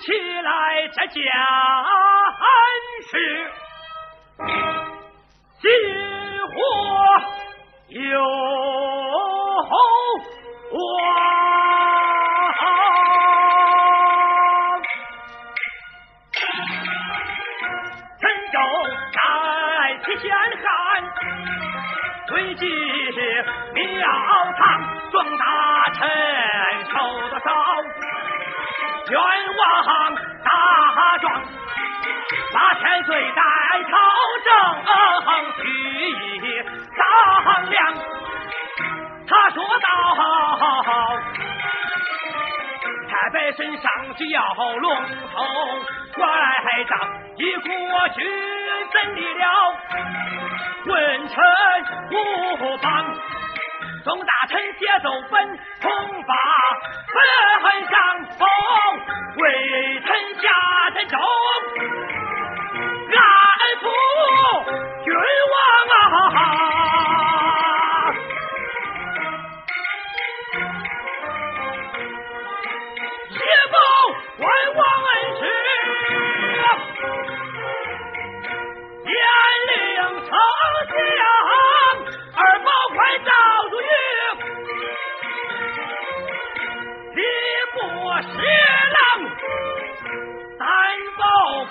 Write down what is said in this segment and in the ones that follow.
起来这件事，金火有王，陈州在其先汉，堆积庙堂，众大臣受多少？冤枉大状，八千岁在朝政，取义商量。他说道：太白身上只要龙头拐杖，一国君怎离了文臣无帮？众大臣接奏本，恐怕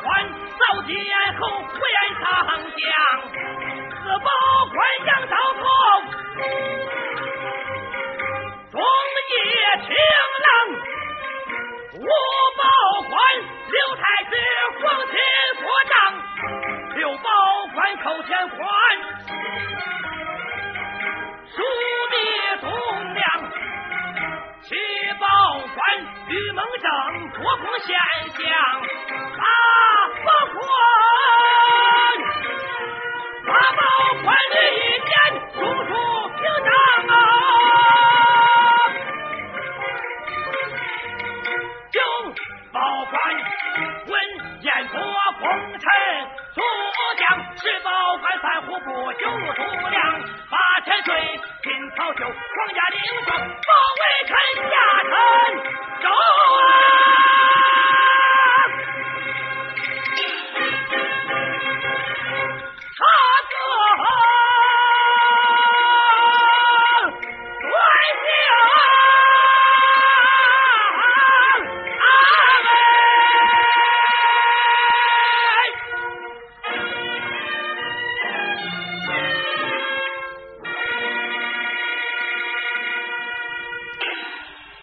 官扫殿后胡言上将，四宝官杨道头，中野情郎，五宝官刘太子皇亲国丈，六宝官寇天宽，枢密栋梁。七宝官吕蒙正国公献相，八宝官吕一年中书平章，九宝官文彦博功臣诸将，十宝官三户部九叔良，八千岁金草绣皇家领装，保卫臣。